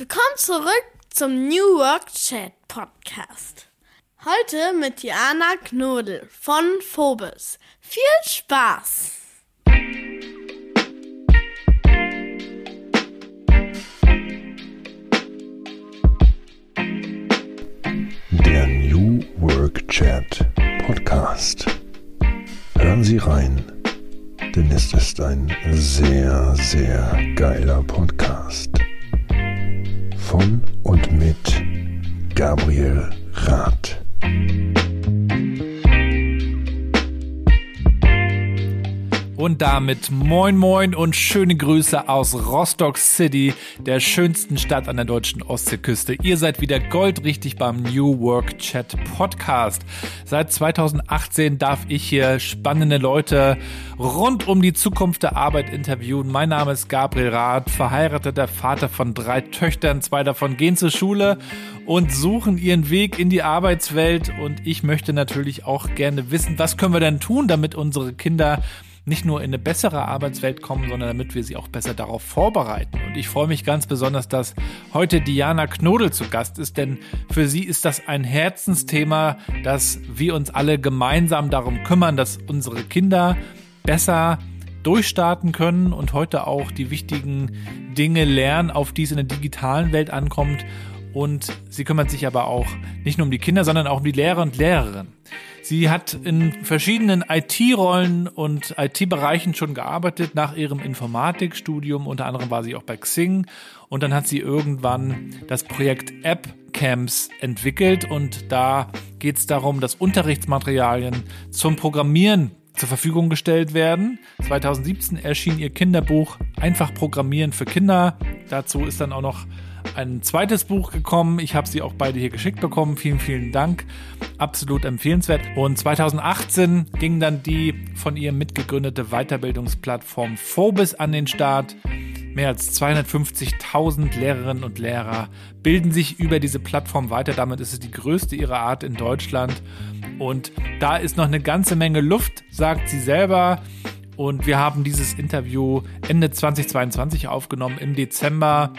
Willkommen zurück zum New Work Chat Podcast. Heute mit Diana Knodel von Phobis. Viel Spaß! Der New Work Chat Podcast. Hören Sie rein, denn es ist ein sehr, sehr geiler Podcast. Von und mit Gabriel Rath. Und damit moin moin und schöne Grüße aus Rostock City, der schönsten Stadt an der deutschen Ostseeküste. Ihr seid wieder goldrichtig beim New Work Chat Podcast. Seit 2018 darf ich hier spannende Leute rund um die Zukunft der Arbeit interviewen. Mein Name ist Gabriel Rath, verheirateter Vater von drei Töchtern. Zwei davon gehen zur Schule und suchen ihren Weg in die Arbeitswelt. Und ich möchte natürlich auch gerne wissen, was können wir denn tun, damit unsere Kinder nicht nur in eine bessere Arbeitswelt kommen, sondern damit wir sie auch besser darauf vorbereiten. Und ich freue mich ganz besonders, dass heute Diana Knodel zu Gast ist, denn für sie ist das ein Herzensthema, dass wir uns alle gemeinsam darum kümmern, dass unsere Kinder besser durchstarten können und heute auch die wichtigen Dinge lernen, auf die es in der digitalen Welt ankommt. Und sie kümmert sich aber auch nicht nur um die Kinder, sondern auch um die Lehrer und Lehrerinnen. Sie hat in verschiedenen IT-Rollen und IT-Bereichen schon gearbeitet nach ihrem Informatikstudium. Unter anderem war sie auch bei Xing. Und dann hat sie irgendwann das Projekt App Camps entwickelt. Und da geht es darum, dass Unterrichtsmaterialien zum Programmieren zur Verfügung gestellt werden. 2017 erschien ihr Kinderbuch Einfach Programmieren für Kinder. Dazu ist dann auch noch ein zweites Buch gekommen. Ich habe sie auch beide hier geschickt bekommen. Vielen, vielen Dank. Absolut empfehlenswert. Und 2018 ging dann die von ihr mitgegründete Weiterbildungsplattform Phobis an den Start. Mehr als 250.000 Lehrerinnen und Lehrer bilden sich über diese Plattform weiter. Damit ist es die größte ihrer Art in Deutschland. Und da ist noch eine ganze Menge Luft, sagt sie selber. Und wir haben dieses Interview Ende 2022 aufgenommen im Dezember.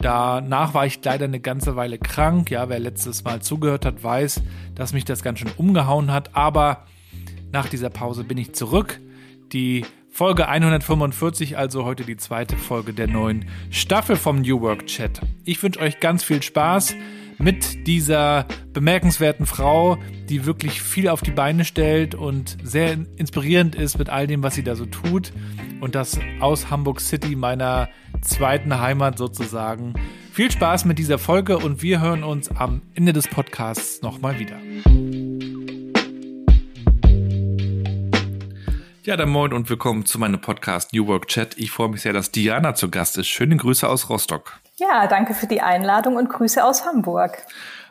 Danach war ich leider eine ganze Weile krank. Ja, wer letztes Mal zugehört hat, weiß, dass mich das ganz schön umgehauen hat. Aber nach dieser Pause bin ich zurück. Die Folge 145, also heute die zweite Folge der neuen Staffel vom New Work Chat. Ich wünsche euch ganz viel Spaß mit dieser bemerkenswerten Frau, die wirklich viel auf die Beine stellt und sehr inspirierend ist mit all dem, was sie da so tut. Und das aus Hamburg City, meiner zweiten Heimat sozusagen. Viel Spaß mit dieser Folge und wir hören uns am Ende des Podcasts nochmal wieder. Ja, dann moin und willkommen zu meinem Podcast New Work Chat. Ich freue mich sehr, dass Diana zu Gast ist. Schöne Grüße aus Rostock. Ja, danke für die Einladung und Grüße aus Hamburg.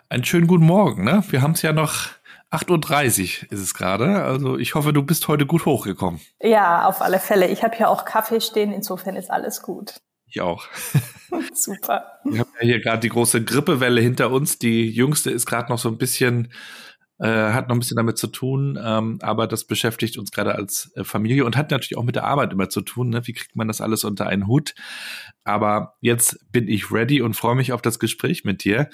Einen schönen guten Morgen. Ne? Wir haben es ja noch 8.30 Uhr ist es gerade. Also ich hoffe, du bist heute gut hochgekommen. Ja, auf alle Fälle. Ich habe hier auch Kaffee stehen, insofern ist alles gut. Ich auch. Super. Wir haben ja hier gerade die große Grippewelle hinter uns. Die jüngste ist gerade noch so ein bisschen äh, hat noch ein bisschen damit zu tun, ähm, aber das beschäftigt uns gerade als äh, Familie und hat natürlich auch mit der Arbeit immer zu tun. Ne? Wie kriegt man das alles unter einen Hut? Aber jetzt bin ich ready und freue mich auf das Gespräch mit dir.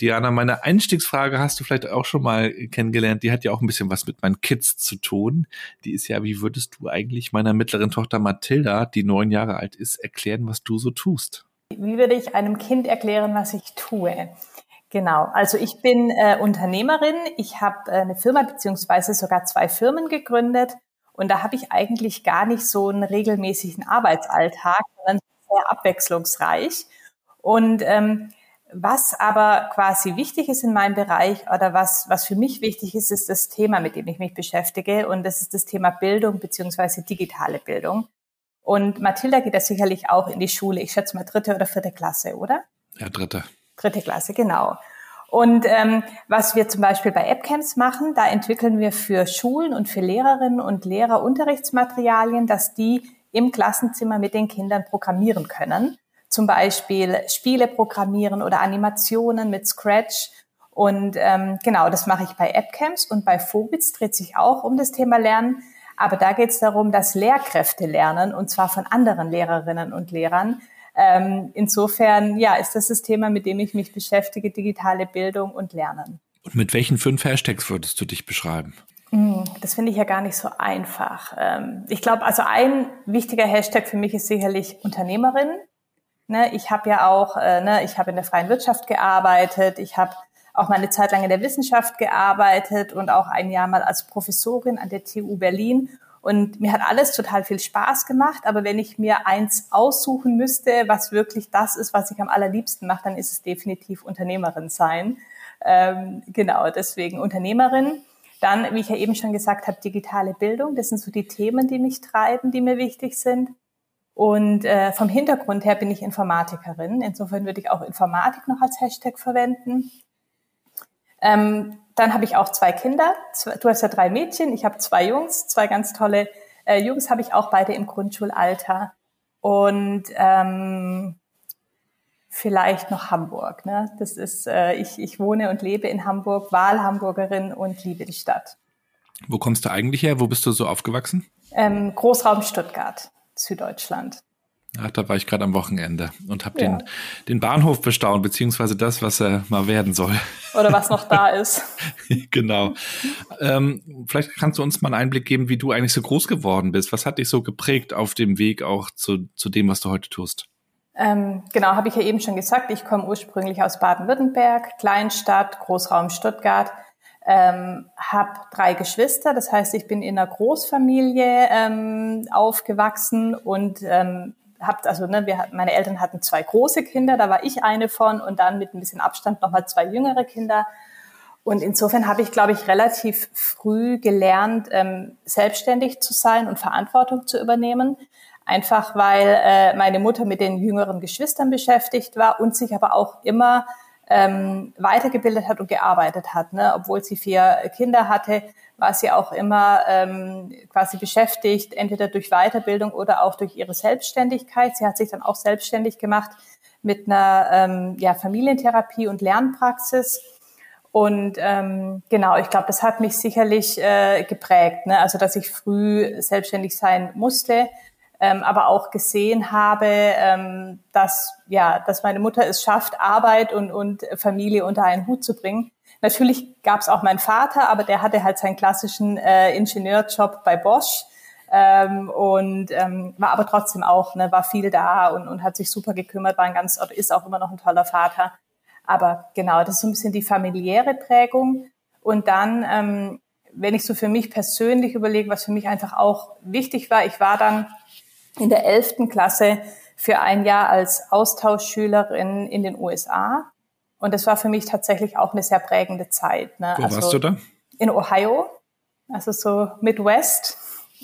Diana, meine Einstiegsfrage hast du vielleicht auch schon mal kennengelernt. Die hat ja auch ein bisschen was mit meinen Kids zu tun. Die ist ja, wie würdest du eigentlich meiner mittleren Tochter Mathilda, die neun Jahre alt ist, erklären, was du so tust? Wie würde ich einem Kind erklären, was ich tue? Genau, also ich bin äh, Unternehmerin. Ich habe äh, eine Firma beziehungsweise sogar zwei Firmen gegründet und da habe ich eigentlich gar nicht so einen regelmäßigen Arbeitsalltag, sondern sehr abwechslungsreich. Und ähm, was aber quasi wichtig ist in meinem Bereich oder was, was für mich wichtig ist, ist das Thema, mit dem ich mich beschäftige. Und das ist das Thema Bildung beziehungsweise digitale Bildung. Und Mathilda geht da sicherlich auch in die Schule. Ich schätze mal dritte oder vierte Klasse, oder? Ja, dritte. Dritte Klasse, genau. Und ähm, was wir zum Beispiel bei AppCamps machen, da entwickeln wir für Schulen und für Lehrerinnen und Lehrer Unterrichtsmaterialien, dass die im Klassenzimmer mit den Kindern programmieren können. Zum Beispiel Spiele programmieren oder Animationen mit Scratch. Und ähm, genau, das mache ich bei AppCamps und bei Phobits dreht sich auch um das Thema Lernen. Aber da geht es darum, dass Lehrkräfte lernen, und zwar von anderen Lehrerinnen und Lehrern, Ähm, insofern, ja, ist das das Thema, mit dem ich mich beschäftige, digitale Bildung und Lernen. Und mit welchen fünf Hashtags würdest du dich beschreiben? Hm, das finde ich ja gar nicht so einfach. Ähm, ich glaube, also ein wichtiger Hashtag für mich ist sicherlich Unternehmerin. Ne, ich habe ja auch, äh, ne, ich habe in der freien Wirtschaft gearbeitet, ich habe auch mal eine Zeit lang in der Wissenschaft gearbeitet und auch ein Jahr mal als Professorin an der TU Berlin. Und mir hat alles total viel Spaß gemacht. Aber wenn ich mir eins aussuchen müsste, was wirklich das ist, was ich am allerliebsten mache, dann ist es definitiv Unternehmerin sein. Ähm, genau, deswegen Unternehmerin. Dann, wie ich ja eben schon gesagt habe, digitale Bildung. Das sind so die Themen, die mich treiben, die mir wichtig sind. Und äh, vom Hintergrund her bin ich Informatikerin. Insofern würde ich auch Informatik noch als Hashtag verwenden. Ähm, dann habe ich auch zwei Kinder. Du hast ja drei Mädchen, ich habe zwei Jungs, zwei ganz tolle äh, Jungs habe ich auch beide im Grundschulalter. Und ähm, vielleicht noch Hamburg. Ne? Das ist, äh, ich, ich wohne und lebe in Hamburg, Wahlhamburgerin und liebe die Stadt. Wo kommst du eigentlich her? Wo bist du so aufgewachsen? Ähm, Großraum Stuttgart, Süddeutschland. Ach, da war ich gerade am Wochenende und habe ja. den, den Bahnhof bestaunt, beziehungsweise das, was er mal werden soll. Oder was noch da ist. genau. Ähm, vielleicht kannst du uns mal einen Einblick geben, wie du eigentlich so groß geworden bist. Was hat dich so geprägt auf dem Weg auch zu, zu dem, was du heute tust? Ähm, genau, habe ich ja eben schon gesagt. Ich komme ursprünglich aus Baden-Württemberg, Kleinstadt, Großraum Stuttgart. Ähm, habe drei Geschwister, das heißt, ich bin in einer Großfamilie ähm, aufgewachsen und ähm, habt also ne, wir meine Eltern hatten zwei große Kinder, da war ich eine von und dann mit ein bisschen Abstand nochmal zwei jüngere Kinder. Und insofern habe ich, glaube ich, relativ früh gelernt, ähm, selbstständig zu sein und Verantwortung zu übernehmen. Einfach weil äh, meine Mutter mit den jüngeren Geschwistern beschäftigt war und sich aber auch immer ähm, weitergebildet hat und gearbeitet hat. Ne? Obwohl sie vier Kinder hatte, war sie auch immer ähm, quasi beschäftigt, entweder durch Weiterbildung oder auch durch ihre Selbstständigkeit. Sie hat sich dann auch selbstständig gemacht mit einer ähm, ja, Familientherapie und Lernpraxis. Und ähm, genau, ich glaube, das hat mich sicherlich äh, geprägt. Ne? Also, dass ich früh selbstständig sein musste, ähm, aber auch gesehen habe, ähm, dass ja, dass meine Mutter es schafft, Arbeit und, und Familie unter einen Hut zu bringen. Natürlich gab es auch meinen Vater, aber der hatte halt seinen klassischen äh, Ingenieurjob bei Bosch ähm, und ähm, war aber trotzdem auch, ne, war viel da und, und hat sich super gekümmert, war ein ganz, ist auch immer noch ein toller Vater. Aber genau, das ist so ein bisschen die familiäre Prägung. Und dann, ähm, wenn ich so für mich persönlich überlege, was für mich einfach auch wichtig war, ich war dann in der elften Klasse für ein Jahr als Austauschschülerin in den USA und das war für mich tatsächlich auch eine sehr prägende Zeit. Ne? Wo also warst du da? In Ohio, also so Midwest.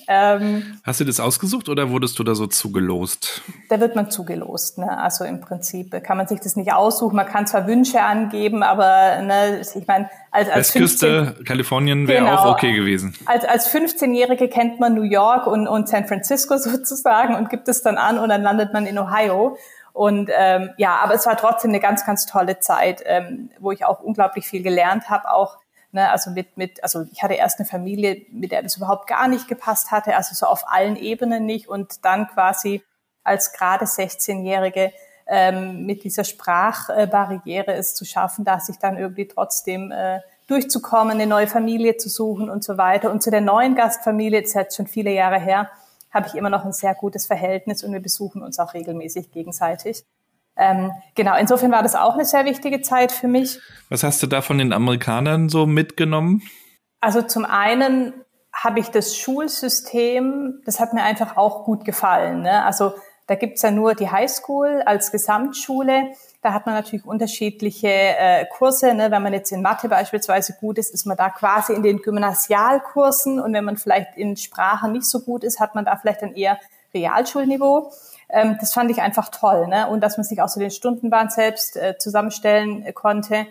Ähm, Hast du das ausgesucht oder wurdest du da so zugelost? Da wird man zugelost. Ne? Also im Prinzip kann man sich das nicht aussuchen. Man kann zwar Wünsche angeben, aber ne, ich meine, als, als Westküste 15, Kalifornien wäre genau, auch okay gewesen. Als, als 15-Jährige kennt man New York und, und San Francisco sozusagen und gibt es dann an und dann landet man in Ohio. Und ähm, ja, aber es war trotzdem eine ganz, ganz tolle Zeit, ähm, wo ich auch unglaublich viel gelernt habe, auch ne, also mit, mit, also ich hatte erst eine Familie, mit der das überhaupt gar nicht gepasst hatte, also so auf allen Ebenen nicht und dann quasi als gerade 16-Jährige ähm, mit dieser Sprachbarriere es zu schaffen, dass ich dann irgendwie trotzdem äh, durchzukommen, eine neue Familie zu suchen und so weiter. Und zu der neuen Gastfamilie, das ist jetzt schon viele Jahre her, habe ich immer noch ein sehr gutes Verhältnis und wir besuchen uns auch regelmäßig gegenseitig. Ähm, genau, insofern war das auch eine sehr wichtige Zeit für mich. Was hast du da von den Amerikanern so mitgenommen? Also zum einen habe ich das Schulsystem, das hat mir einfach auch gut gefallen. Ne? Also da gibt's ja nur die Highschool als Gesamtschule da hat man natürlich unterschiedliche äh, Kurse. Ne? Wenn man jetzt in Mathe beispielsweise gut ist, ist man da quasi in den Gymnasialkursen. Und wenn man vielleicht in Sprachen nicht so gut ist, hat man da vielleicht dann eher Realschulniveau. Ähm, das fand ich einfach toll. Ne? Und dass man sich auch so den Stundenplan selbst äh, zusammenstellen äh, konnte.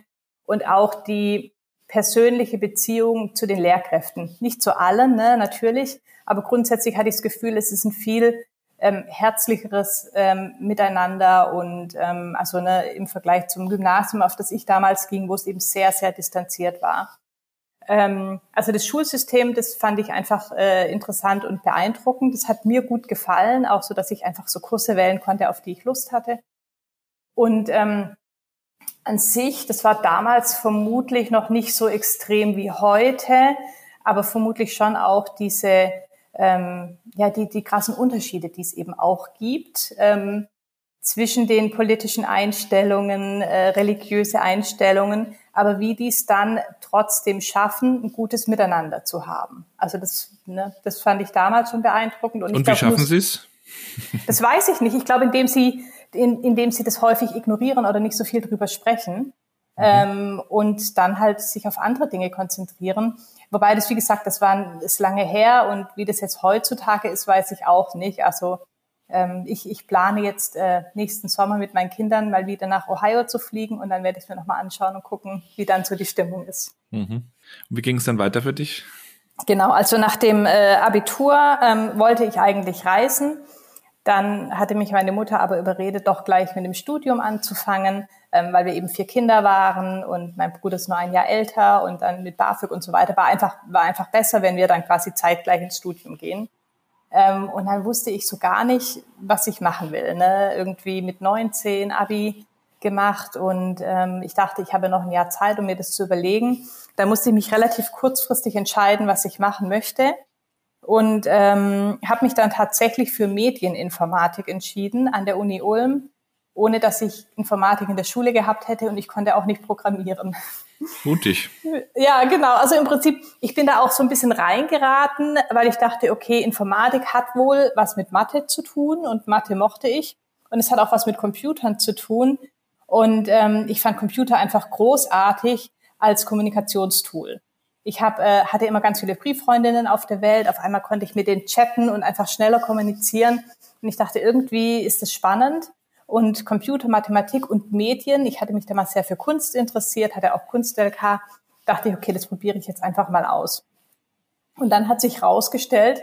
Und auch die persönliche Beziehung zu den Lehrkräften. Nicht zu allen, ne, natürlich. Aber grundsätzlich hatte ich das Gefühl, es ist ein viel ähm, herzlicheres ähm, Miteinander und ähm, also ne, im Vergleich zum Gymnasium, auf das ich damals ging, wo es eben sehr, sehr distanziert war. Ähm, also das Schulsystem, das fand ich einfach äh, interessant und beeindruckend. Das hat mir gut gefallen, auch so, dass ich einfach so Kurse wählen konnte, auf die ich Lust hatte. Und ähm, an sich, das war damals vermutlich noch nicht so extrem wie heute, aber vermutlich schon auch diese, ähm, ja, die, die krassen Unterschiede, die es eben auch gibt. Ähm, zwischen den politischen Einstellungen, äh, religiöse Einstellungen, aber wie die es dann trotzdem schaffen, ein gutes Miteinander zu haben. Also das, ne, das fand ich damals schon beeindruckend. Und, Und wie glaub, schaffen Sie es? Das weiß ich nicht. Ich glaube, indem Sie, in, indem Sie das häufig ignorieren oder nicht so viel drüber sprechen. Mhm. Ähm, und dann halt sich auf andere Dinge konzentrieren. Wobei das, wie gesagt, das war ist lange her und wie das jetzt heutzutage ist, weiß ich auch nicht. Also ähm, ich, ich plane jetzt äh, nächsten Sommer mit meinen Kindern mal wieder nach Ohio zu fliegen und dann werde ich es mir nochmal anschauen und gucken, wie dann so die Stimmung ist. Mhm. Und wie ging es dann weiter für dich? Genau, also nach dem äh, Abitur ähm, wollte ich eigentlich reisen. Dann hatte mich meine Mutter aber überredet, doch gleich mit dem Studium anzufangen, ähm, weil wir eben vier Kinder waren und mein Bruder ist nur ein Jahr älter und dann mit BAföG und so weiter war einfach, war einfach besser, wenn wir dann quasi zeitgleich ins Studium gehen. Ähm, und dann wusste ich so gar nicht, was ich machen will. Ne? Irgendwie mit 19 Abi gemacht und ähm, ich dachte, ich habe noch ein Jahr Zeit, um mir das zu überlegen. Da musste ich mich relativ kurzfristig entscheiden, was ich machen möchte und ähm, habe mich dann tatsächlich für Medieninformatik entschieden an der Uni Ulm, ohne dass ich Informatik in der Schule gehabt hätte und ich konnte auch nicht programmieren. Mutig. Ja, genau. Also im Prinzip, ich bin da auch so ein bisschen reingeraten, weil ich dachte, okay, Informatik hat wohl was mit Mathe zu tun und Mathe mochte ich. Und es hat auch was mit Computern zu tun. Und ähm, ich fand Computer einfach großartig als Kommunikationstool. Ich hab, äh, hatte immer ganz viele Brieffreundinnen auf der Welt. Auf einmal konnte ich mit denen chatten und einfach schneller kommunizieren. Und ich dachte, irgendwie ist das spannend und Computer, Mathematik und Medien. Ich hatte mich damals sehr für Kunst interessiert, hatte auch Kunst-LK. Dachte ich, okay, das probiere ich jetzt einfach mal aus. Und dann hat sich herausgestellt,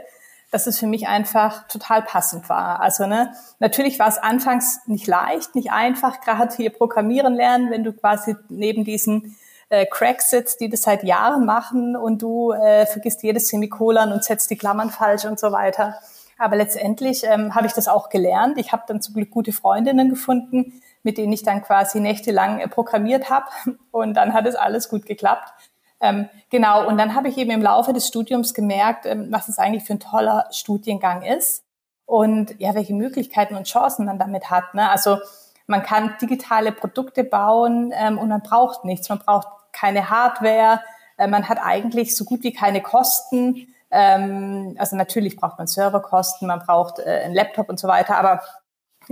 dass es für mich einfach total passend war. Also ne, natürlich war es anfangs nicht leicht, nicht einfach, gerade hier Programmieren lernen, wenn du quasi neben diesen äh, Cracks sitzt, die das seit Jahren machen und du äh, vergisst jedes Semikolon und setzt die Klammern falsch und so weiter. Aber letztendlich ähm, habe ich das auch gelernt. Ich habe dann zum Glück gute Freundinnen gefunden, mit denen ich dann quasi nächtelang äh, programmiert habe. Und dann hat es alles gut geklappt. Ähm, genau, und dann habe ich eben im Laufe des Studiums gemerkt, ähm, was es eigentlich für ein toller Studiengang ist und ja, welche Möglichkeiten und Chancen man damit hat. Ne? Also man kann digitale Produkte bauen ähm, und man braucht nichts. Man braucht keine Hardware. Äh, man hat eigentlich so gut wie keine Kosten. Ähm, also natürlich braucht man Serverkosten, man braucht äh, einen Laptop und so weiter, aber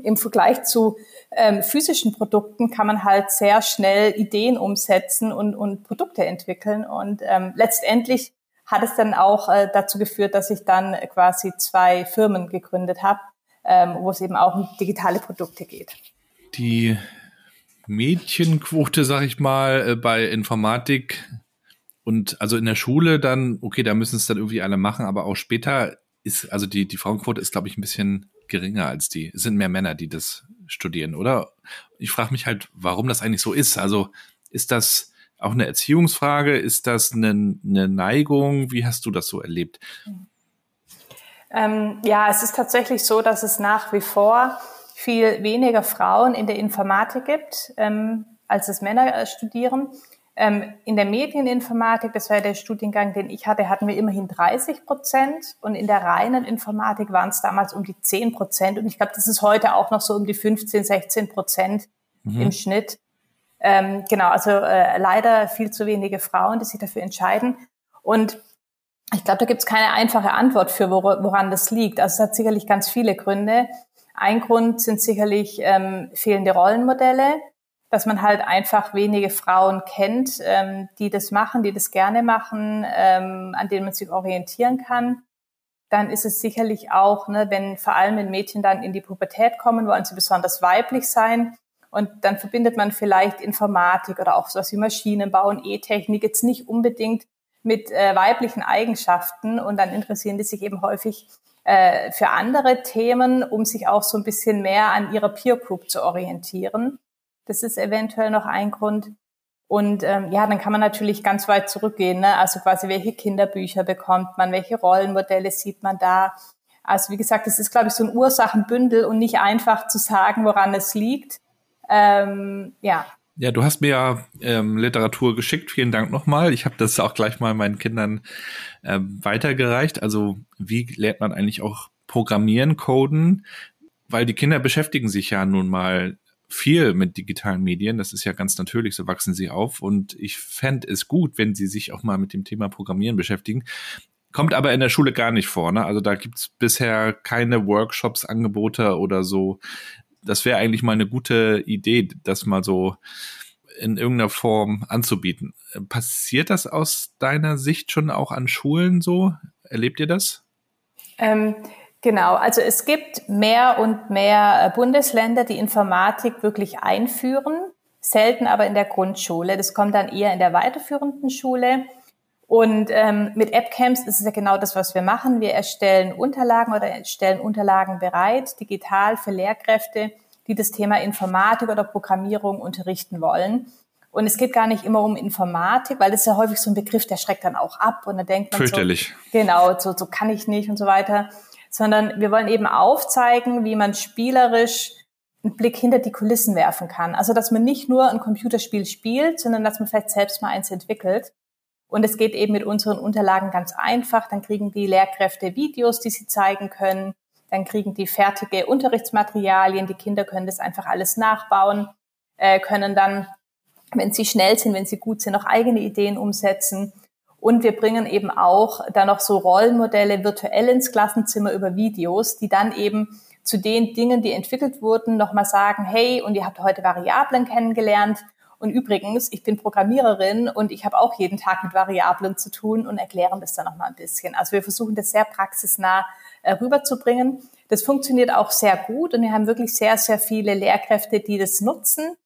im Vergleich zu ähm, physischen Produkten kann man halt sehr schnell Ideen umsetzen und, und Produkte entwickeln. Und ähm, letztendlich hat es dann auch äh, dazu geführt, dass ich dann quasi zwei Firmen gegründet habe, ähm, wo es eben auch um digitale Produkte geht. Die Mädchenquote, sag ich mal, äh, bei Informatik und also in der Schule dann, okay, da müssen es dann irgendwie alle machen, aber auch später ist, also die, die Frauenquote ist, glaube ich, ein bisschen geringer als die. Es sind mehr Männer, die das studieren, oder? Ich frage mich halt, warum das eigentlich so ist. Also ist das auch eine Erziehungsfrage? Ist das eine, eine Neigung? Wie hast du das so erlebt? Ähm, ja, es ist tatsächlich so, dass es nach wie vor viel weniger Frauen in der Informatik gibt, ähm, als es Männer äh, studieren. Ähm, in der Medieninformatik, das war ja der Studiengang, den ich hatte, hatten wir immerhin 30 Prozent und in der reinen Informatik waren es damals um die 10 Prozent und ich glaube, das ist heute auch noch so um die 15, 16 Prozent mhm. im Schnitt. Ähm, genau, also äh, leider viel zu wenige Frauen, die sich dafür entscheiden und ich glaube, da gibt es keine einfache Antwort für, woran das liegt. Also es hat sicherlich ganz viele Gründe. Ein Grund sind sicherlich ähm, fehlende Rollenmodelle dass man halt einfach wenige Frauen kennt, ähm, die das machen, die das gerne machen, ähm, an denen man sich orientieren kann. Dann ist es sicherlich auch, ne, wenn vor allem wenn Mädchen dann in die Pubertät kommen, wollen sie besonders weiblich sein. Und dann verbindet man vielleicht Informatik oder auch sowas wie Maschinenbau und E-Technik jetzt nicht unbedingt mit äh, weiblichen Eigenschaften. Und dann interessieren die sich eben häufig äh, für andere Themen, um sich auch so ein bisschen mehr an ihrer Peer Group zu orientieren. Das ist eventuell noch ein Grund. Und ähm, ja, dann kann man natürlich ganz weit zurückgehen. Ne? Also quasi, welche Kinderbücher bekommt man, welche Rollenmodelle sieht man da. Also wie gesagt, das ist, glaube ich, so ein Ursachenbündel und nicht einfach zu sagen, woran es liegt. Ähm, ja. Ja, du hast mir ja ähm, Literatur geschickt. Vielen Dank nochmal. Ich habe das auch gleich mal meinen Kindern äh, weitergereicht. Also wie lernt man eigentlich auch Programmieren, Coden? Weil die Kinder beschäftigen sich ja nun mal viel mit digitalen Medien. Das ist ja ganz natürlich, so wachsen sie auf. Und ich fände es gut, wenn sie sich auch mal mit dem Thema Programmieren beschäftigen. Kommt aber in der Schule gar nicht vor. Ne? Also da gibt's bisher keine Workshops, Angebote oder so. Das wäre eigentlich mal eine gute Idee, das mal so in irgendeiner Form anzubieten. Passiert das aus deiner Sicht schon auch an Schulen so? Erlebt ihr das? Ähm, Genau, also es gibt mehr und mehr äh, Bundesländer, die Informatik wirklich einführen, selten aber in der Grundschule. Das kommt dann eher in der weiterführenden Schule. Und ähm, mit AppCamps ist es ja genau das, was wir machen. Wir erstellen Unterlagen oder stellen Unterlagen bereit, digital für Lehrkräfte, die das Thema Informatik oder Programmierung unterrichten wollen. Und es geht gar nicht immer um Informatik, weil das ist ja häufig so ein Begriff, der schreckt dann auch ab und dann denkt man Fürchterlich. so, genau, so, so kann ich nicht und so weiter sondern wir wollen eben aufzeigen, wie man spielerisch einen Blick hinter die Kulissen werfen kann. Also, dass man nicht nur ein Computerspiel spielt, sondern dass man vielleicht selbst mal eins entwickelt. Und es geht eben mit unseren Unterlagen ganz einfach. Dann kriegen die Lehrkräfte Videos, die sie zeigen können. Dann kriegen die fertige Unterrichtsmaterialien. Die Kinder können das einfach alles nachbauen, äh, können dann, wenn sie schnell sind, wenn sie gut sind, noch eigene Ideen umsetzen. Und wir bringen eben auch da noch so Rollenmodelle virtuell ins Klassenzimmer über Videos, die dann eben zu den Dingen, die entwickelt wurden, nochmal sagen, hey, und ihr habt heute Variablen kennengelernt. Und übrigens, ich bin Programmiererin und ich habe auch jeden Tag mit Variablen zu tun und erklären das dann nochmal ein bisschen. Also wir versuchen das sehr praxisnah äh, rüberzubringen. Das funktioniert auch sehr gut und wir haben wirklich sehr, sehr viele Lehrkräfte, die das nutzen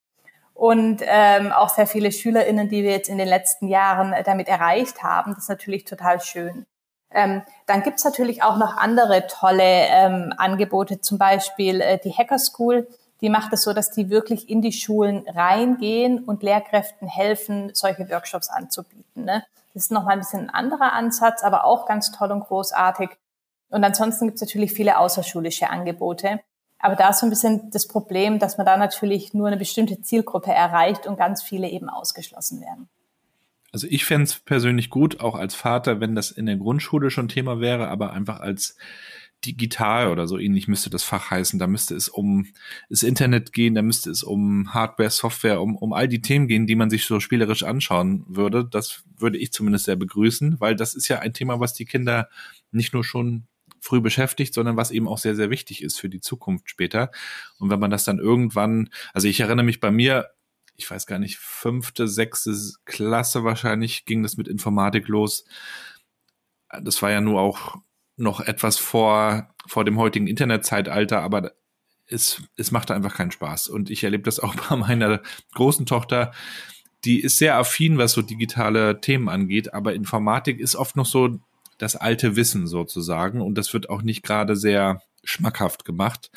und ähm, auch sehr viele SchülerInnen, die wir jetzt in den letzten Jahren äh, damit erreicht haben. Das ist natürlich total schön. Ähm, dann gibt's natürlich auch noch andere tolle ähm, Angebote, zum Beispiel äh, die Hacker School. Die macht es so, dass die wirklich in die Schulen reingehen und Lehrkräften helfen, solche Workshops anzubieten. Ne? Das ist nochmal ein bisschen ein anderer Ansatz, aber auch ganz toll und großartig. Und ansonsten gibt's natürlich viele außerschulische Angebote. Aber da ist so ein bisschen das Problem, dass man da natürlich nur eine bestimmte Zielgruppe erreicht und ganz viele eben ausgeschlossen werden. Also ich fände es persönlich gut, auch als Vater, wenn das in der Grundschule schon Thema wäre, aber einfach als digital oder so ähnlich müsste das Fach heißen. Da müsste es um das Internet gehen, da müsste es um Hardware, Software, um, um all die Themen gehen, die man sich so spielerisch anschauen würde. Das würde ich zumindest sehr begrüßen, weil das ist ja ein Thema, was die Kinder nicht nur schon früh beschäftigt, sondern was eben auch sehr, sehr wichtig ist für die Zukunft später. Und wenn man das dann irgendwann, also ich erinnere mich bei mir, ich weiß gar nicht, fünfte, sechste Klasse wahrscheinlich ging das mit Informatik los. Das war ja nur auch noch etwas vor, vor dem heutigen Internetzeitalter, aber es, es machte einfach keinen Spaß. Und ich erlebe das auch bei meiner großen Tochter. Die ist sehr affin, was so digitale Themen angeht, aber Informatik ist oft noch so das alte Wissen sozusagen. Und das wird auch nicht gerade sehr schmackhaft gemacht.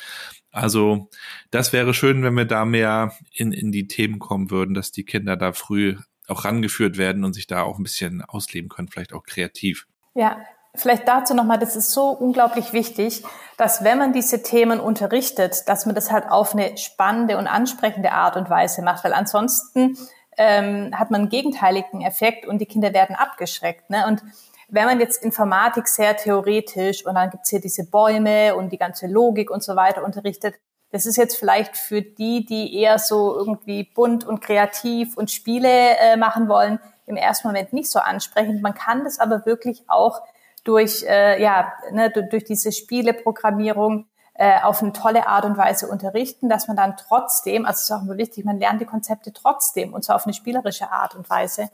Also das wäre schön, wenn wir da mehr in, in die Themen kommen würden, dass die Kinder da früh auch rangeführt werden und sich da auch ein bisschen ausleben können, vielleicht auch kreativ. Ja, vielleicht dazu nochmal, das ist so unglaublich wichtig, dass wenn man diese Themen unterrichtet, dass man das halt auf eine spannende und ansprechende Art und Weise macht, weil ansonsten ähm, hat man einen gegenteiligen Effekt und die Kinder werden abgeschreckt. Ne? Und wenn man jetzt Informatik sehr theoretisch und dann gibt's hier diese Bäume und die ganze Logik und so weiter unterrichtet, das ist jetzt vielleicht für die, die eher so irgendwie bunt und kreativ und Spiele äh, machen wollen, im ersten Moment nicht so ansprechend. Man kann das aber wirklich auch durch, äh, ja, ne, durch diese Spieleprogrammierung äh, auf eine tolle Art und Weise unterrichten, dass man dann trotzdem, also es ist auch immer wichtig, man lernt die Konzepte trotzdem und zwar auf eine spielerische Art und Weise.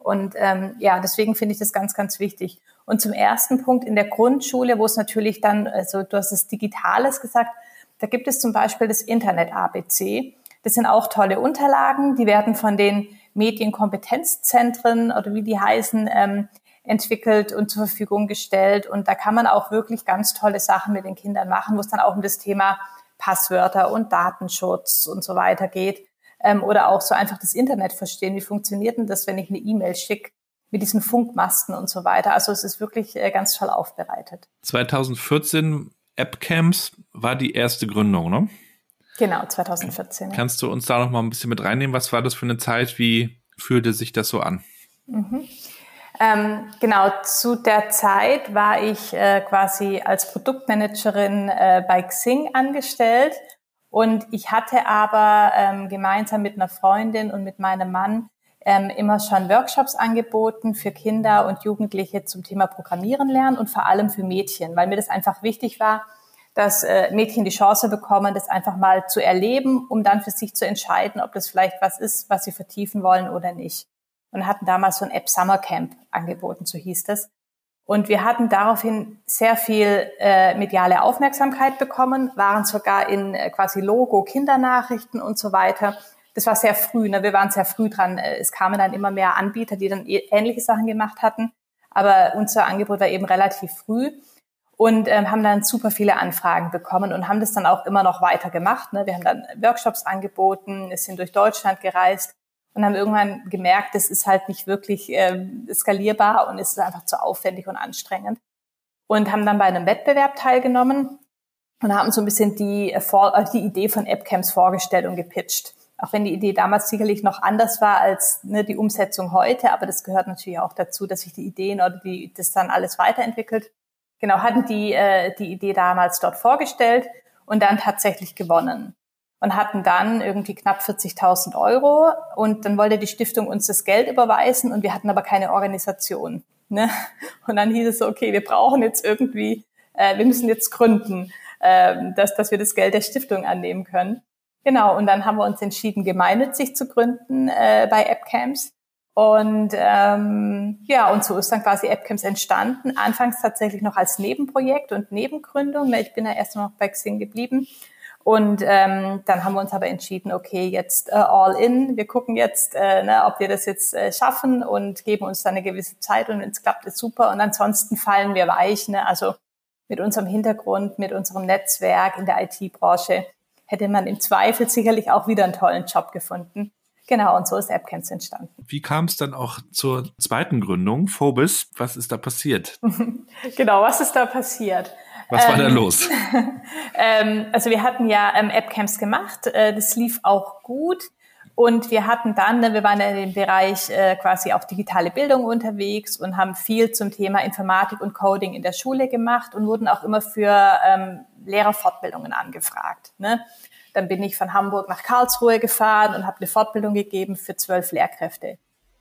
Und ähm, ja, deswegen finde ich das ganz, ganz wichtig. Und zum ersten Punkt in der Grundschule, wo es natürlich dann, also du hast es Digitales gesagt, da gibt es zum Beispiel das Internet ABC. Das sind auch tolle Unterlagen, die werden von den Medienkompetenzzentren oder wie die heißen, ähm, entwickelt und zur Verfügung gestellt. Und da kann man auch wirklich ganz tolle Sachen mit den Kindern machen, wo es dann auch um das Thema Passwörter und Datenschutz und so weiter geht. Ähm, oder auch so einfach das Internet verstehen. Wie funktioniert denn das, wenn ich eine E-Mail schicke? mit diesen Funkmasten und so weiter. Also es ist wirklich äh, ganz toll aufbereitet. 2014 AppCamps war die erste Gründung, ne? Genau, 2014. Kannst du uns da noch mal ein bisschen mit reinnehmen? Was war das für eine Zeit? Wie fühlte sich das so an? Mhm. Ähm, genau, zu der Zeit war ich äh, quasi als Produktmanagerin äh, bei Xing angestellt und ich hatte aber ähm, gemeinsam mit einer Freundin und mit meinem Mann ähm, immer schon Workshops angeboten für Kinder und Jugendliche zum Thema Programmieren lernen und vor allem für Mädchen, weil mir das einfach wichtig war, dass äh, Mädchen die Chance bekommen, das einfach mal zu erleben, um dann für sich zu entscheiden, ob das vielleicht was ist, was sie vertiefen wollen oder nicht. Und hatten damals so ein App Summer Camp angeboten, so hieß das. Und wir hatten daraufhin sehr viel äh, mediale Aufmerksamkeit bekommen, waren sogar in äh, quasi Logo, Kindernachrichten und so weiter das war sehr früh, ne? wir waren sehr früh dran. Äh, es kamen dann immer mehr Anbieter, die dann e-, ähnliche Sachen gemacht hatten. Aber unser Angebot war eben relativ früh und ähm, haben dann super viele Anfragen bekommen und haben das dann auch immer noch weiter gemacht. Ne? Wir haben dann Workshops angeboten, sind durch Deutschland gereist und haben irgendwann gemerkt, das ist halt nicht wirklich äh, skalierbar und ist einfach zu aufwendig und anstrengend. Und haben dann bei einem Wettbewerb teilgenommen und haben so ein bisschen die, äh, die Idee von AppCamps vorgestellt und gepitcht auch wenn die Idee damals sicherlich noch anders war als ne, die Umsetzung heute, aber das gehört natürlich auch dazu, dass sich die Ideen oder die, das dann alles weiterentwickelt. Genau, hatten die äh, die Idee damals dort vorgestellt und dann tatsächlich gewonnen und hatten dann irgendwie knapp 40.000 Euro und dann wollte die Stiftung uns das Geld überweisen und wir hatten aber keine Organisation. Ne? Und dann hieß es so, okay, wir brauchen jetzt irgendwie, äh, wir müssen jetzt gründen, äh, dass, dass wir das Geld der Stiftung annehmen können. Genau, und dann haben wir uns entschieden, gemeinnützig zu gründen äh, bei AppCamps. Und ähm, ja, und so ist dann quasi AppCamps entstanden. Anfangs tatsächlich noch als Nebenprojekt und Nebengründung. Ich bin ja erst noch bei Xing geblieben. Und ähm, dann haben wir uns aber entschieden, okay, jetzt äh, all in. Wir gucken jetzt, äh, ne, ob wir das jetzt äh, schaffen und geben uns dann eine gewisse Zeit. Und wenn es klappt, ist super. Und ansonsten fallen wir weich. Ne? Also mit unserem Hintergrund, mit unserem Netzwerk in der IT-Branche hätte man im Zweifel sicherlich auch wieder einen tollen Job gefunden. Genau, und so ist AppCamps entstanden. Wie kam es dann auch zur zweiten Gründung, Phobis? Was ist da passiert? genau, was ist da passiert? Was war ähm, da los? ähm, also wir hatten ja ähm, AppCamps gemacht, äh, das lief auch gut. Und wir hatten dann, ne, wir waren in dem Bereich äh, quasi auch digitale Bildung unterwegs und haben viel zum Thema Informatik und Coding in der Schule gemacht und wurden auch immer für ähm, Lehrerfortbildungen angefragt. Ne? Dann bin ich von Hamburg nach Karlsruhe gefahren und habe eine Fortbildung gegeben für zwölf Lehrkräfte.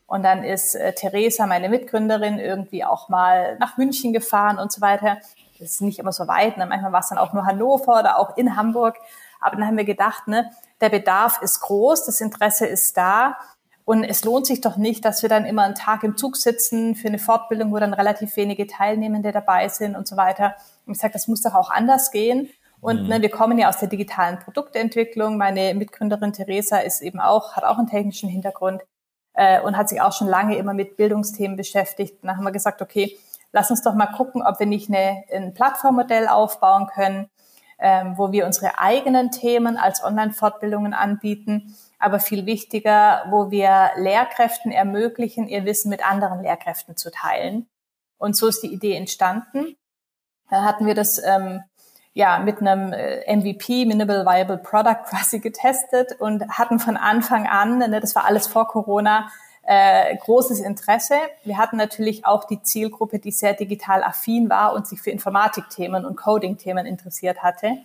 Und dann ist äh, Theresa, meine Mitgründerin, irgendwie auch mal nach München gefahren und so weiter. Das ist nicht immer so weit. Ne? Manchmal war es dann auch nur Hannover oder auch in Hamburg. Aber dann haben wir gedacht, ne, der Bedarf ist groß, das Interesse ist da. Und es lohnt sich doch nicht, dass wir dann immer einen Tag im Zug sitzen für eine Fortbildung, wo dann relativ wenige Teilnehmende dabei sind und so weiter. Und ich sage, das muss doch auch anders gehen. Und mhm. ne, wir kommen ja aus der digitalen Produktentwicklung. Meine Mitgründerin Theresa ist eben auch, hat auch einen technischen Hintergrund äh, und hat sich auch schon lange immer mit Bildungsthemen beschäftigt. Und dann haben wir gesagt, okay, lass uns doch mal gucken, ob wir nicht eine, ein Plattformmodell aufbauen können, ähm, wo wir unsere eigenen Themen als Online-Fortbildungen anbieten, aber viel wichtiger, wo wir Lehrkräften ermöglichen, ihr Wissen mit anderen Lehrkräften zu teilen. Und so ist die Idee entstanden. Da hatten wir das ähm, ja mit einem äh, MVP, Minimal Viable Product quasi getestet und hatten von Anfang an, ne, das war alles vor Corona, äh, großes Interesse. Wir hatten natürlich auch die Zielgruppe, die sehr digital affin war und sich für Informatikthemen und Coding-Themen interessiert hatte.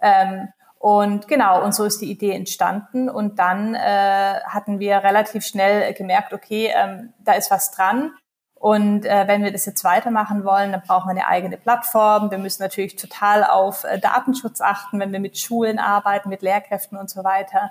Ähm, und genau, und so ist die Idee entstanden. Und dann äh, hatten wir relativ schnell gemerkt, okay, ähm, da ist was dran. Und äh, wenn wir das jetzt weitermachen wollen, dann brauchen wir eine eigene Plattform. Wir müssen natürlich total auf äh, Datenschutz achten, wenn wir mit Schulen arbeiten, mit Lehrkräften und so weiter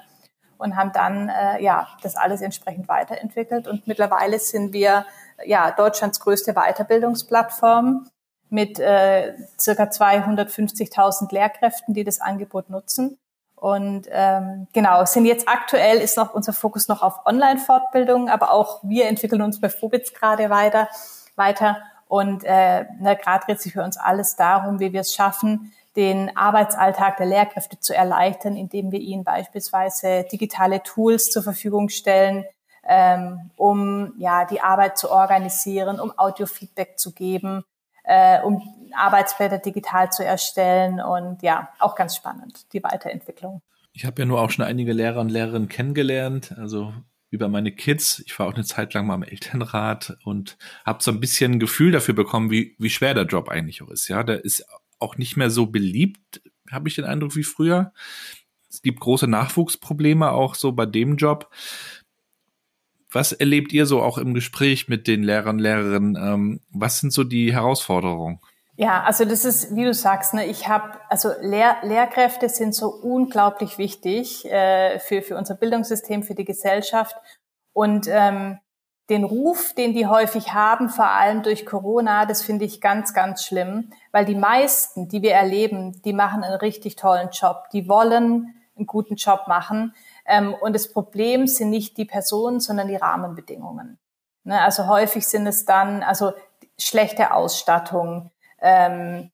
und haben dann äh, ja das alles entsprechend weiterentwickelt und mittlerweile sind wir ja Deutschlands größte Weiterbildungsplattform mit äh, circa 250.000 Lehrkräften, die das Angebot nutzen. Und ähm, genau, sind jetzt aktuell ist noch unser Fokus noch auf Online-Fortbildung, aber auch wir entwickeln uns bei Fobitz gerade weiter, weiter. Und äh, gerade dreht sich für uns alles darum, wie wir es schaffen, den Arbeitsalltag der Lehrkräfte zu erleichtern, indem wir ihnen beispielsweise digitale Tools zur Verfügung stellen, ähm, um ja die Arbeit zu organisieren, um Audiofeedback zu geben, äh, um Arbeitsblätter digital zu erstellen und ja, auch ganz spannend, die Weiterentwicklung. Ich habe ja nur auch schon einige Lehrer und Lehrerinnen kennengelernt, also über meine Kids. Ich war auch eine Zeit lang mal im Elternrat und habe so ein bisschen ein Gefühl dafür bekommen, wie, wie schwer der Job eigentlich auch ist. Ja, der ist auch nicht mehr so beliebt, habe ich den Eindruck, wie früher. Es gibt große Nachwuchsprobleme auch so bei dem Job. Was erlebt ihr so auch im Gespräch mit den Lehrern, Lehrerinnen? Ähm, was sind so die Herausforderungen? Ja, also das ist, wie du sagst, ne, ich habe, also Lehr Lehrkräfte sind so unglaublich wichtig äh, für, für unser Bildungssystem, für die Gesellschaft. Und ähm, den Ruf, den die häufig haben, vor allem durch Corona, das finde ich ganz, ganz schlimm, weil die meisten, die wir erleben, die machen einen richtig tollen Job. Die wollen einen guten Job machen. Ähm, und das Problem sind nicht die Personen, sondern die Rahmenbedingungen. Ne, also häufig sind es dann, also schlechte Ausstattung, ähm,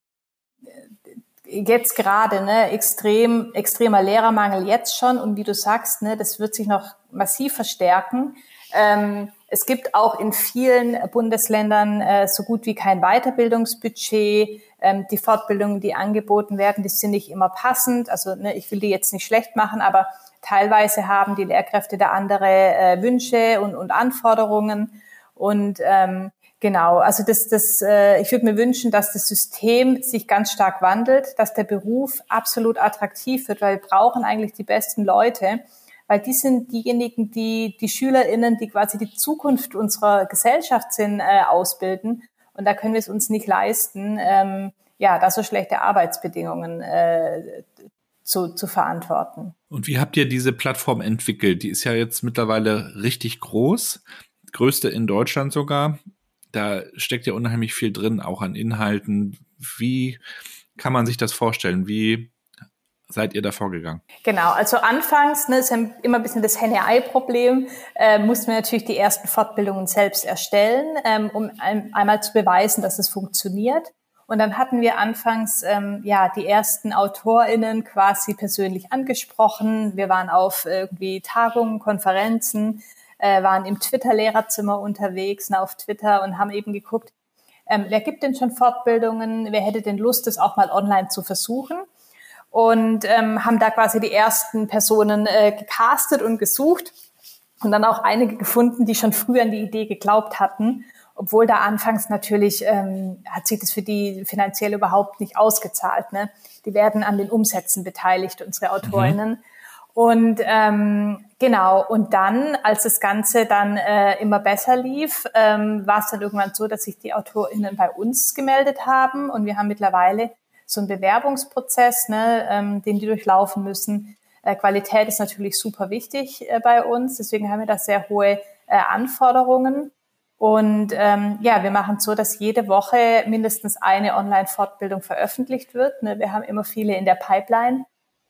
jetzt gerade ne, extrem extremer Lehrermangel jetzt schon und wie du sagst, ne, das wird sich noch massiv verstärken. Ähm, es gibt auch in vielen Bundesländern äh, so gut wie kein Weiterbildungsbudget. Ähm, die Fortbildungen, die angeboten werden, die sind nicht immer passend. Also ne, ich will die jetzt nicht schlecht machen, aber teilweise haben die Lehrkräfte da andere äh, Wünsche und, und Anforderungen. Und ähm, Genau, also das, das, äh, ich würde mir wünschen, dass das System sich ganz stark wandelt, dass der Beruf absolut attraktiv wird, weil wir brauchen eigentlich die besten Leute, weil die sind diejenigen, die die SchülerInnen, die quasi die Zukunft unserer Gesellschaft sind, äh, ausbilden. Und da können wir es uns nicht leisten, ähm, ja, da so schlechte Arbeitsbedingungen äh, zu, zu verantworten. Und wie habt ihr diese Plattform entwickelt? Die ist ja jetzt mittlerweile richtig groß, größte in Deutschland sogar da steckt ja unheimlich viel drin, auch an Inhalten. Wie kann man sich das vorstellen? Wie seid ihr da vorgegangen? Genau, also anfangs ne, ist ja immer ein bisschen das Henne-Ei-Problem, äh, mussten wir natürlich die ersten Fortbildungen selbst erstellen, ähm, um ein, einmal zu beweisen, dass es funktioniert. Und dann hatten wir anfangs ähm, ja die ersten AutorInnen quasi persönlich angesprochen. Wir waren auf irgendwie Tagungen, Konferenzen, äh, waren im Twitter-Lehrerzimmer unterwegs, na, auf Twitter und haben eben geguckt, ähm, wer gibt denn schon Fortbildungen, wer hätte denn Lust, das auch mal online zu versuchen und ähm, haben da quasi die ersten Personen äh, gecastet und gesucht und dann auch einige gefunden, die schon früher an die Idee geglaubt hatten, obwohl da anfangs natürlich ähm, hat sich das für die finanziell überhaupt nicht ausgezahlt. Ne? Die werden an den Umsätzen beteiligt, unsere Autorinnen. Mhm. Und ähm, genau, und dann, als das Ganze dann äh, immer besser lief, ähm, war es dann irgendwann so, dass sich die AutorInnen bei uns gemeldet haben und wir haben mittlerweile so einen Bewerbungsprozess, ne, ähm, den die durchlaufen müssen. Äh, Qualität ist natürlich super wichtig äh, bei uns, deswegen haben wir da sehr hohe äh, Anforderungen. Und ähm, ja, wir machen so, dass jede Woche mindestens eine Online-Fortbildung veröffentlicht wird. Ne? Wir haben immer viele in der Pipeline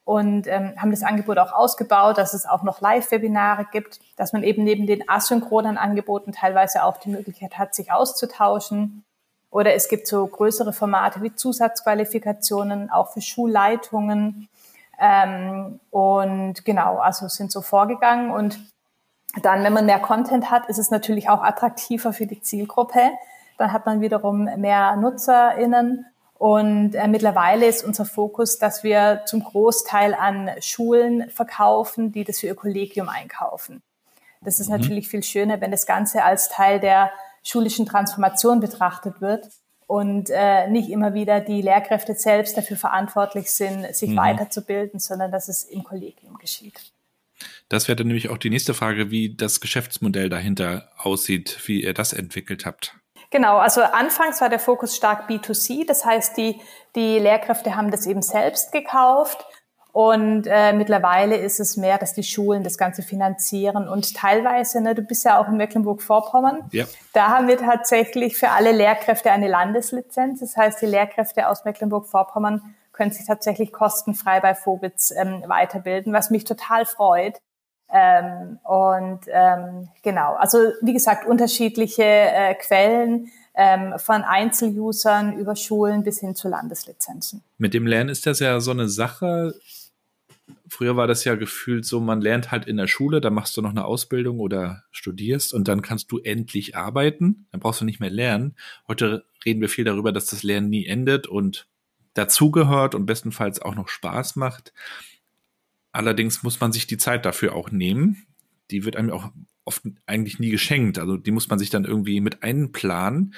und ähm, haben das Angebot auch ausgebaut, dass es auch noch Live-Webinare gibt, dass man eben neben den asynchronen Angeboten teilweise auch die Möglichkeit hat, sich auszutauschen. Oder es gibt so größere Formate wie Zusatzqualifikationen, auch für Schulleitungen. Ähm, und genau, also sind so vorgegangen. Und dann, wenn man mehr Content hat, ist es natürlich auch attraktiver für die Zielgruppe. Dann hat man wiederum mehr NutzerInnen und äh, mittlerweile ist unser Fokus, dass wir zum Großteil an Schulen verkaufen, die das für ihr Kollegium einkaufen. Das ist mhm. natürlich viel schöner, wenn das Ganze als Teil der schulischen Transformation betrachtet wird und äh, nicht immer wieder die Lehrkräfte selbst dafür verantwortlich sind, sich mhm. weiterzubilden, sondern dass es im Kollegium geschieht. Das wäre dann nämlich auch die nächste Frage, wie das Geschäftsmodell dahinter aussieht, wie ihr das entwickelt habt. Genau, also anfangs war der Fokus stark B2C, das heißt, die, die Lehrkräfte haben das eben selbst gekauft und äh, mittlerweile ist es mehr, dass die Schulen das Ganze finanzieren und teilweise, ne, du bist ja auch in Mecklenburg-Vorpommern, ja. da haben wir tatsächlich für alle Lehrkräfte eine Landeslizenz, das heißt, die Lehrkräfte aus Mecklenburg-Vorpommern können sich tatsächlich kostenfrei bei Vobitz ähm, weiterbilden, was mich total freut, ähm, und ähm, genau, also wie gesagt, unterschiedliche äh, Quellen. ähm, von Einzelusern über Schulen bis hin zu Landeslizenzen. Mit dem Lernen ist das ja so eine Sache. Früher war das ja gefühlt so, man lernt halt in der Schule, dann machst du noch eine Ausbildung oder studierst und dann kannst du endlich arbeiten. Dann brauchst du nicht mehr lernen. Heute reden wir viel darüber, dass das Lernen nie endet und dazugehört und bestenfalls auch noch Spaß macht. Allerdings muss man sich die Zeit dafür auch nehmen. Die wird einem auch oft eigentlich nie geschenkt. Also die muss man sich dann irgendwie mit einplanen.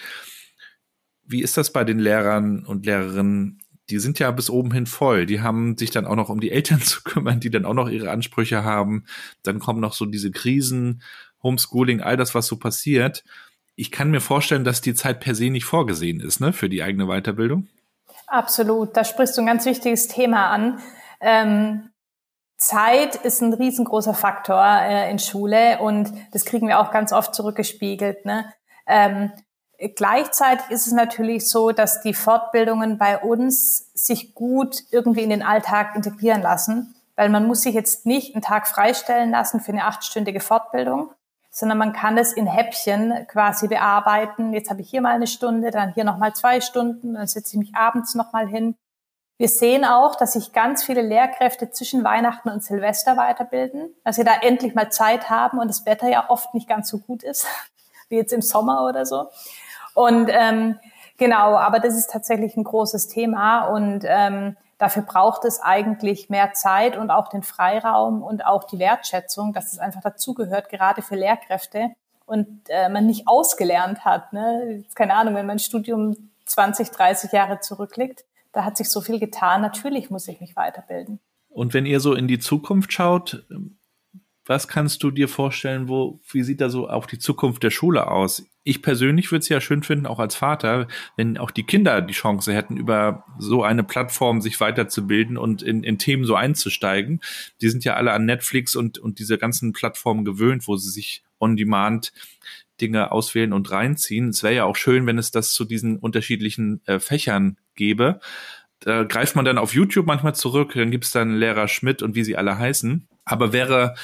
Wie ist das bei den Lehrern und Lehrerinnen? Die sind ja bis oben hin voll. Die haben sich dann auch noch um die Eltern zu kümmern, die dann auch noch ihre Ansprüche haben. Dann kommen noch so diese Krisen, Homeschooling, all das, was so passiert. Ich kann mir vorstellen, dass die Zeit per se nicht vorgesehen ist, ne, für die eigene Weiterbildung. Absolut. Da sprichst du ein ganz wichtiges Thema an. Ähm, Zeit ist ein riesengroßer Faktor äh, in Schule und das kriegen wir auch ganz oft zurückgespiegelt. Ne? Ähm, gleichzeitig ist es natürlich so, dass die Fortbildungen bei uns sich gut irgendwie in den Alltag integrieren lassen, weil man muss sich jetzt nicht einen Tag freistellen lassen für eine achtstündige Fortbildung, sondern man kann es in Häppchen quasi bearbeiten. Jetzt habe ich hier mal eine Stunde, dann hier nochmal zwei Stunden, dann setze ich mich abends nochmal hin. Wir sehen auch, dass sich ganz viele Lehrkräfte zwischen Weihnachten und Silvester weiterbilden, dass sie da endlich mal Zeit haben und das Wetter ja oft nicht ganz so gut ist, wie jetzt im Sommer oder so. Und ähm, genau, aber das ist tatsächlich ein großes Thema und ähm, dafür braucht es eigentlich mehr Zeit und auch den Freiraum und auch die Wertschätzung, dass es einfach dazugehört, gerade für Lehrkräfte und äh, man nicht ausgelernt hat. Ne? Keine Ahnung, wenn mein Studium 20, 30 Jahre zurückliegt, da hat sich so viel getan. Natürlich muss ich mich weiterbilden. Und wenn ihr so in die Zukunft schaut, was kannst du dir vorstellen, wo, wie sieht da so auch die Zukunft der Schule aus? Ich persönlich würde es ja schön finden, auch als Vater, wenn auch die Kinder die Chance hätten, über so eine Plattform sich weiterzubilden und in, in Themen so einzusteigen. Die sind ja alle an Netflix und, und diese ganzen Plattformen gewöhnt, wo sie sich on demand Dinge auswählen und reinziehen. Es wäre ja auch schön, wenn es das zu diesen unterschiedlichen äh, Fächern gäbe. Da greift man dann auf YouTube manchmal zurück, dann gibt es dann Lehrer Schmidt und wie sie alle heißen. Aber wäre,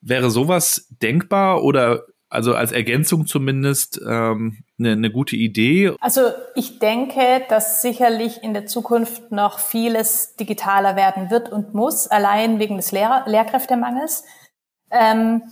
wäre sowas denkbar oder also als Ergänzung zumindest ähm, eine, ne gute Idee? Also ich denke, dass sicherlich in der Zukunft noch vieles digitaler werden wird und muss, allein wegen des Lehrer Lehrkräftemangels. Ähm,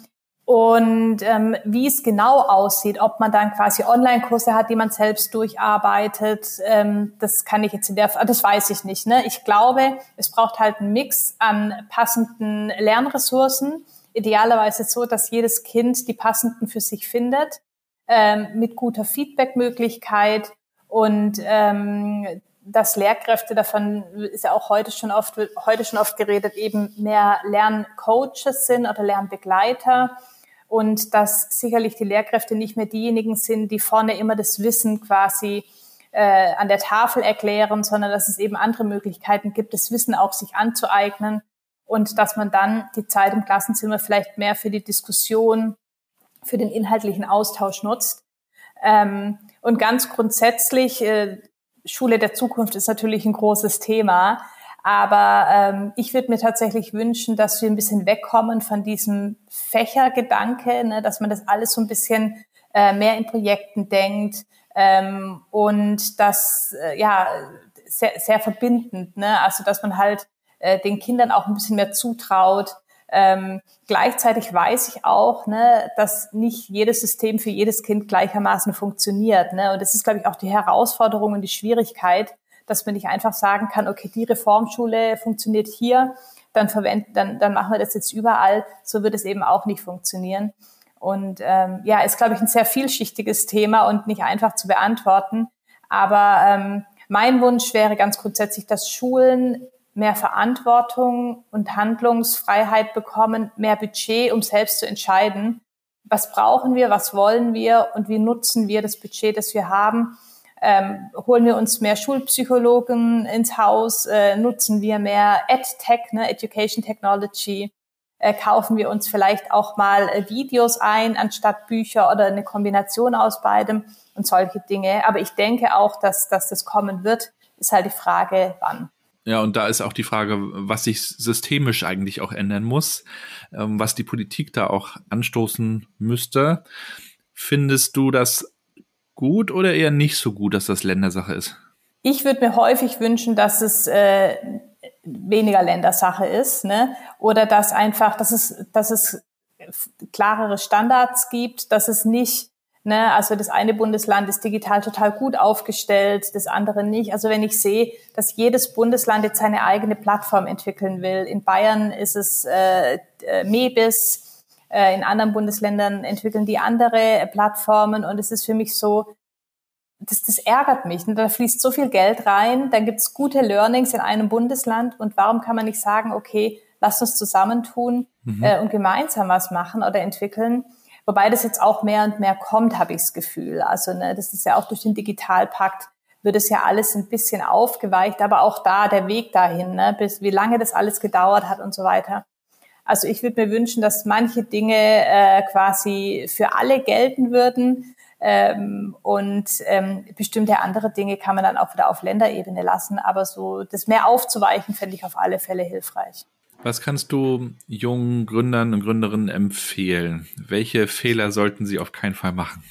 und ähm, wie es genau aussieht, ob man dann quasi Online-Kurse hat, die man selbst durcharbeitet, ähm, das kann ich jetzt in der, das weiß ich nicht. Ne? Ich glaube, es braucht halt einen Mix an passenden Lernressourcen. Idealerweise so, dass jedes Kind die passenden für sich findet, ähm, mit guter Feedback-Möglichkeit. Und ähm, dass Lehrkräfte davon ist ja auch heute schon oft heute schon oft geredet eben mehr Lerncoaches sind oder Lernbegleiter. Und dass sicherlich die Lehrkräfte nicht mehr diejenigen sind, die vorne immer das Wissen quasi äh, an der Tafel erklären, sondern dass es eben andere Möglichkeiten gibt, das Wissen auch sich anzueignen und dass man dann die Zeit im Klassenzimmer vielleicht mehr für die Diskussion, für den inhaltlichen Austausch nutzt. Ähm, und ganz grundsätzlich, äh, Schule der Zukunft ist natürlich ein großes Thema. Aber ähm, ich würde mir tatsächlich wünschen, dass wir ein bisschen wegkommen von diesem Fächergedanke, ne, dass man das alles so ein bisschen äh, mehr in Projekten denkt ähm, und das äh, ja sehr, sehr verbindend. Ne? Also dass man halt äh, den Kindern auch ein bisschen mehr zutraut. Ähm, gleichzeitig weiß ich auch, ne, dass nicht jedes System für jedes Kind gleichermaßen funktioniert. Ne? Und das ist, glaube ich, auch die Herausforderung und die Schwierigkeit, dass man nicht einfach sagen kann, okay, die Reformschule funktioniert hier, dann verwenden, dann, dann machen wir das jetzt überall. So wird es eben auch nicht funktionieren. Und ähm, ja, ist, glaube ich, ein sehr vielschichtiges Thema und nicht einfach zu beantworten. Aber ähm, mein Wunsch wäre ganz grundsätzlich, dass Schulen mehr Verantwortung und Handlungsfreiheit bekommen, mehr Budget, um selbst zu entscheiden, was brauchen wir, was wollen wir und wie nutzen wir das Budget, das wir haben ähm, holen wir uns mehr Schulpsychologen ins Haus, äh, nutzen wir mehr EdTech, ne, Education Technology, äh, kaufen wir uns vielleicht auch mal äh, Videos ein anstatt Bücher oder eine Kombination aus beidem und solche Dinge. Aber ich denke auch, dass, dass das kommen wird, ist halt die Frage, wann. Ja, und da ist auch die Frage, was sich systemisch eigentlich auch ändern muss, ähm, was die Politik da auch anstoßen müsste. Findest du, dass gut oder eher nicht so gut, dass das Ländersache ist? Ich würde mir häufig wünschen, dass es äh, weniger Ländersache ist, ne? Oder dass einfach, dass es, dass es klarere Standards gibt, dass es nicht, ne, also das eine Bundesland ist digital total gut aufgestellt, das andere nicht. Also wenn ich sehe, dass jedes Bundesland jetzt seine eigene Plattform entwickeln will, in Bayern ist es äh, äh MEBIS, äh, in anderen Bundesländern entwickeln die andere Plattformen und es ist für mich so, das, das ärgert mich. Und da fließt so viel Geld rein, dann gibt's gute Learnings in einem Bundesland und warum kann man nicht sagen, okay, lass uns zusammentun mhm. äh, und gemeinsam was machen oder entwickeln. Wobei das jetzt auch mehr und mehr kommt, habe ich das Gefühl. Also ne, das ist ja auch durch den Digitalpakt wird es ja alles ein bisschen aufgeweicht, aber auch da der Weg dahin, ne, bis wie lange das alles gedauert hat und so weiter. Also ich würde mir wünschen, dass manche Dinge äh, quasi für alle gelten würden ähm, und ähm, bestimmte andere Dinge kann man dann auch wieder auf Länderebene lassen. Aber so das mehr aufzuweichen, fände ich auf alle Fälle hilfreich. Was kannst du jungen Gründern und Gründerinnen empfehlen? Welche Fehler sollten sie auf keinen Fall machen?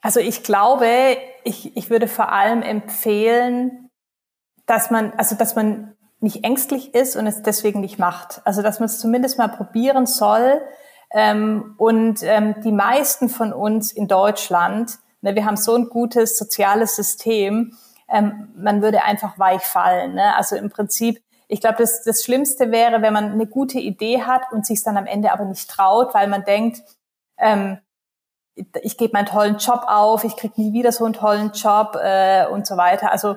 Also ich glaube, ich, ich würde vor allem empfehlen, dass man, also dass man nicht ängstlich ist und es deswegen nicht macht. Also dass man es zumindest mal probieren soll, ähm, und ähm, die meisten von uns in Deutschland, ne, wir haben so ein gutes soziales System, ähm, man würde einfach weich fallen. Ne? Also im Prinzip, ich glaube, das, das Schlimmste wäre, wenn man eine gute Idee hat und sich dann am Ende aber nicht traut, weil man denkt, ähm, ich gebe meinen tollen Job auf, ich kriege nie wieder so einen tollen Job äh, und so weiter. Also,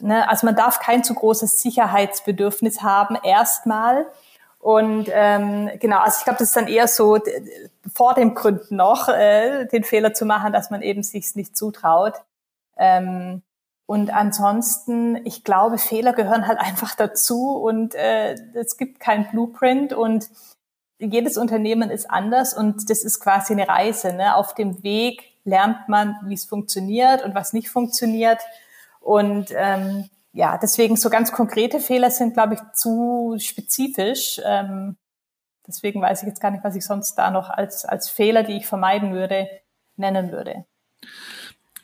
ne, also man darf kein zu großes Sicherheitsbedürfnis haben, erstmal. Und ähm, genau, also ich glaube, das ist dann eher so vor dem Gründen noch äh, den Fehler zu machen, dass man eben sich's nicht zutraut. Ähm, und ansonsten, ich glaube, Fehler gehören halt einfach dazu und äh, es gibt kein Blueprint und jedes Unternehmen ist anders und das ist quasi eine Reise. Ne? Auf dem Weg lernt man, wie es funktioniert und was nicht funktioniert. Und ähm, ja, deswegen so ganz konkrete Fehler sind, glaube ich, zu spezifisch. Ähm, deswegen weiß ich jetzt gar nicht, was ich sonst da noch als, als Fehler, die ich vermeiden würde, nennen würde.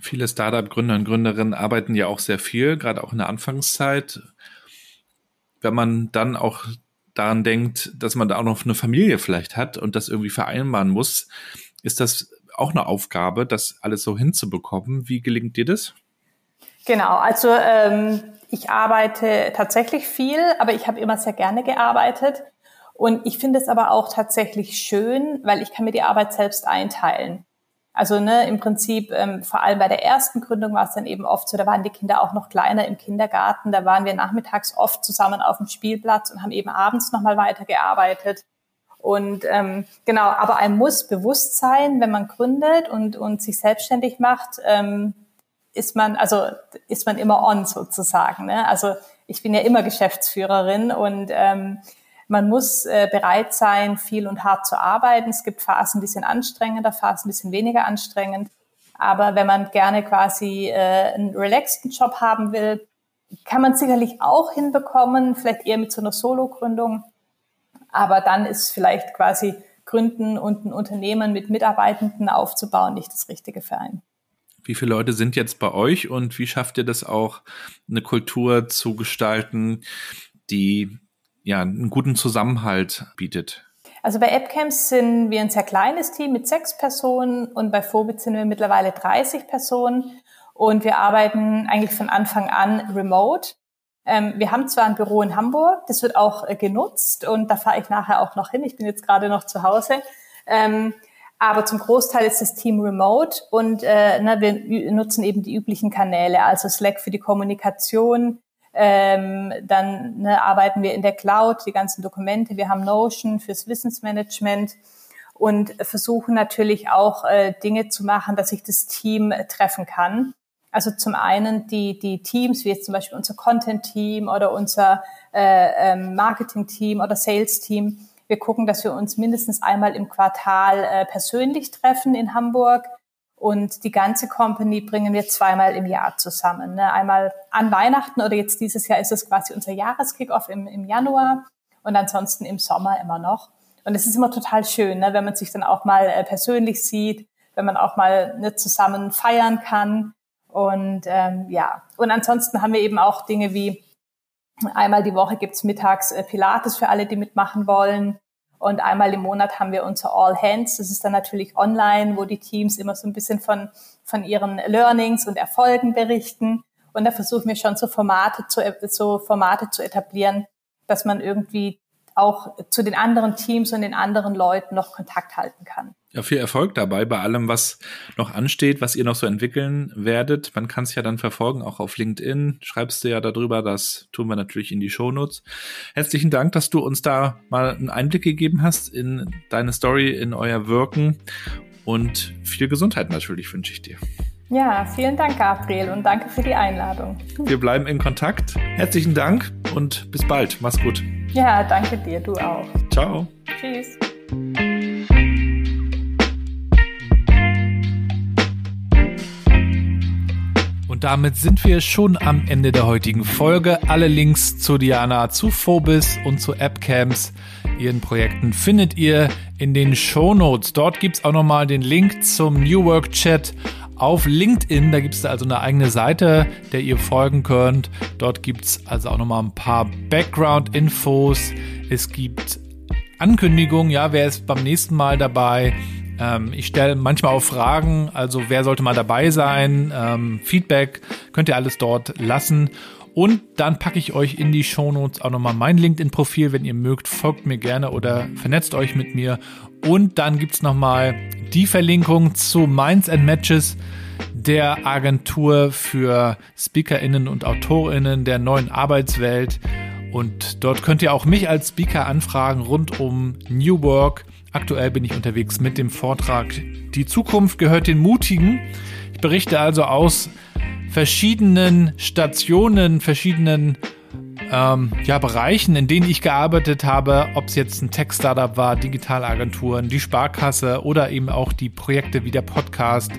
Viele Startup-Gründer und Gründerinnen arbeiten ja auch sehr viel, gerade auch in der Anfangszeit. Wenn man dann auch daran denkt, dass man da auch noch eine Familie vielleicht hat und das irgendwie vereinbaren muss, ist das auch eine Aufgabe, das alles so hinzubekommen. Wie gelingt dir das? Genau, also ähm, ich arbeite tatsächlich viel, aber ich habe immer sehr gerne gearbeitet. Und ich finde es aber auch tatsächlich schön, weil ich kann mir die Arbeit selbst einteilen. Also ne, im Prinzip, ähm, vor allem bei der ersten Gründung war es dann eben oft so, da waren die Kinder auch noch kleiner im Kindergarten, da waren wir nachmittags oft zusammen auf dem Spielplatz und haben eben abends nochmal weitergearbeitet. Und ähm, genau, aber einem muss bewusst sein, wenn man gründet und, und sich selbstständig macht, ähm, ist man, also ist man immer on sozusagen. Ne? Also ich bin ja immer Geschäftsführerin und ähm, man muss äh, bereit sein, viel und hart zu arbeiten. Es gibt Phasen, die sind anstrengender, Phasen, die sind weniger anstrengend. Aber wenn man gerne quasi äh, einen relaxten Job haben will, kann man sicherlich auch hinbekommen, vielleicht eher mit so einer Solo-Gründung. Aber dann ist vielleicht quasi Gründen und ein Unternehmen mit Mitarbeitenden aufzubauen nicht das Richtige für einen. Wie viele Leute sind jetzt bei euch und wie schafft ihr das auch, eine Kultur zu gestalten, die ja einen guten Zusammenhalt bietet? Also bei AppCamps sind wir ein sehr kleines Team mit sechs Personen und bei Phobit sind wir mittlerweile 30 Personen und wir arbeiten eigentlich von Anfang an remote. Ähm, wir haben zwar ein Büro in Hamburg, das wird auch äh, genutzt und da fahre ich nachher auch noch hin. Ich bin jetzt gerade noch zu Hause. Ähm, aber zum Großteil ist das Team remote und äh, ne, wir nutzen eben die üblichen Kanäle, also Slack für die Kommunikation. Ähm, dann ne, arbeiten wir in der Cloud, die ganzen Dokumente. Wir haben Notion fürs Wissensmanagement und versuchen natürlich auch äh, Dinge zu machen, dass sich das Team äh, treffen kann. Also zum einen die, die Teams, wie jetzt zum Beispiel unser Content-Team oder unser äh, ähm, Marketing-Team oder Sales-Team, wir gucken, dass wir uns mindestens einmal im Quartal äh, persönlich treffen in Hamburg. Und die ganze Company bringen wir zweimal im Jahr zusammen. Ne? Einmal an Weihnachten oder jetzt dieses Jahr ist es quasi unser Jahreskickoff im, im Januar und ansonsten im Sommer immer noch. Und es ist immer total schön, ne? wenn man sich dann auch mal äh, persönlich sieht, wenn man auch mal nicht zusammen feiern kann. Und ähm, ja, und ansonsten haben wir eben auch Dinge wie einmal die Woche gibt's mittags äh, Pilates für alle, die mitmachen wollen. Und einmal im Monat haben wir unser All Hands. Das ist dann natürlich online, wo die Teams immer so ein bisschen von, von ihren Learnings und Erfolgen berichten. Und da versuchen wir schon so Formate zu, so Formate zu etablieren, dass man irgendwie auch zu den anderen Teams und den anderen Leuten noch Kontakt halten kann. Ja, viel Erfolg dabei bei allem, was noch ansteht, was ihr noch so entwickeln werdet. Man kann es ja dann verfolgen, auch auf LinkedIn. Schreibst du ja darüber, das tun wir natürlich in die Shownotes. Herzlichen Dank, dass du uns da mal einen Einblick gegeben hast in deine Story, in euer Wirken und viel Gesundheit natürlich wünsche ich dir. Ja, vielen Dank, Gabriel, und danke für die Einladung. Wir bleiben in Kontakt. Herzlichen Dank und bis bald. Mach's gut. Ja, danke dir, du auch. Ciao. Tschüss. Und damit sind wir schon am Ende der heutigen Folge. Alle Links zu Diana, zu Phobis und zu AppCamps, ihren Projekten, findet ihr in den Show Notes. Dort gibt's auch nochmal den Link zum New Work Chat auf LinkedIn. Da gibt es also eine eigene Seite, der ihr folgen könnt. Dort gibt es also auch nochmal ein paar Background-Infos. Es gibt Ankündigungen, ja, wer ist beim nächsten Mal dabei. Ähm, ich stelle manchmal auch Fragen, also wer sollte mal dabei sein, ähm, Feedback könnt ihr alles dort lassen. Und dann packe ich euch in die Shownotes auch nochmal mein LinkedIn-Profil. Wenn ihr mögt, folgt mir gerne oder vernetzt euch mit mir. Und dann gibt's nochmal die Verlinkung zu Minds and Matches, der Agentur für SpeakerInnen und AutorInnen der neuen Arbeitswelt. Und dort könnt ihr auch mich als Speaker anfragen rund um New Work Aktuell bin ich unterwegs mit dem Vortrag Die Zukunft gehört den Mutigen. Ich berichte also aus verschiedenen Stationen, verschiedenen ähm, ja, Bereichen, in denen ich gearbeitet habe, ob es jetzt ein Tech-Startup war, Digitalagenturen, die Sparkasse oder eben auch die Projekte wie der Podcast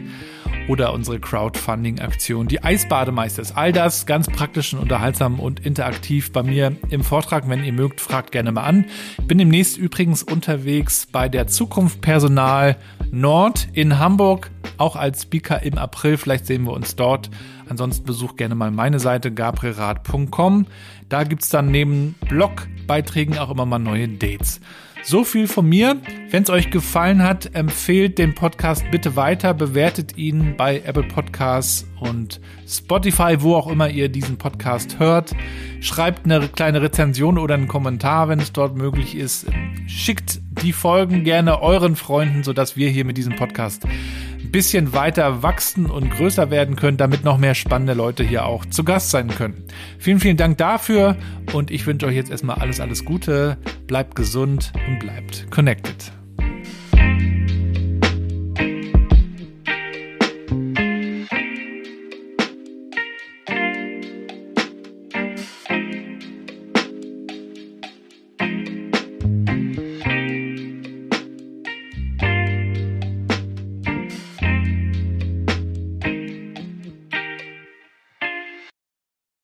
oder unsere Crowdfunding-Aktion, die Eisbademeisters. All das ganz praktisch und unterhaltsam und interaktiv bei mir im Vortrag. Wenn ihr mögt, fragt gerne mal an. Ich bin demnächst übrigens unterwegs bei der Zukunft Personal Nord in Hamburg, auch als Speaker im April. Vielleicht sehen wir uns dort. Ansonsten besucht gerne mal meine Seite gabrielrad.com. Da gibt's dann neben Blogbeiträgen auch immer mal neue Dates. So viel von mir. Wenn es euch gefallen hat, empfehlt den Podcast bitte weiter, bewertet ihn bei Apple Podcasts und Spotify, wo auch immer ihr diesen Podcast hört. Schreibt eine kleine Rezension oder einen Kommentar, wenn es dort möglich ist. Schickt die Folgen gerne euren Freunden, sodass wir hier mit diesem Podcast ein bisschen weiter wachsen und größer werden können, damit noch mehr spannende Leute hier auch zu Gast sein können. Vielen, vielen Dank dafür und ich wünsche euch jetzt erstmal alles, alles Gute, bleibt gesund und bleibt connected.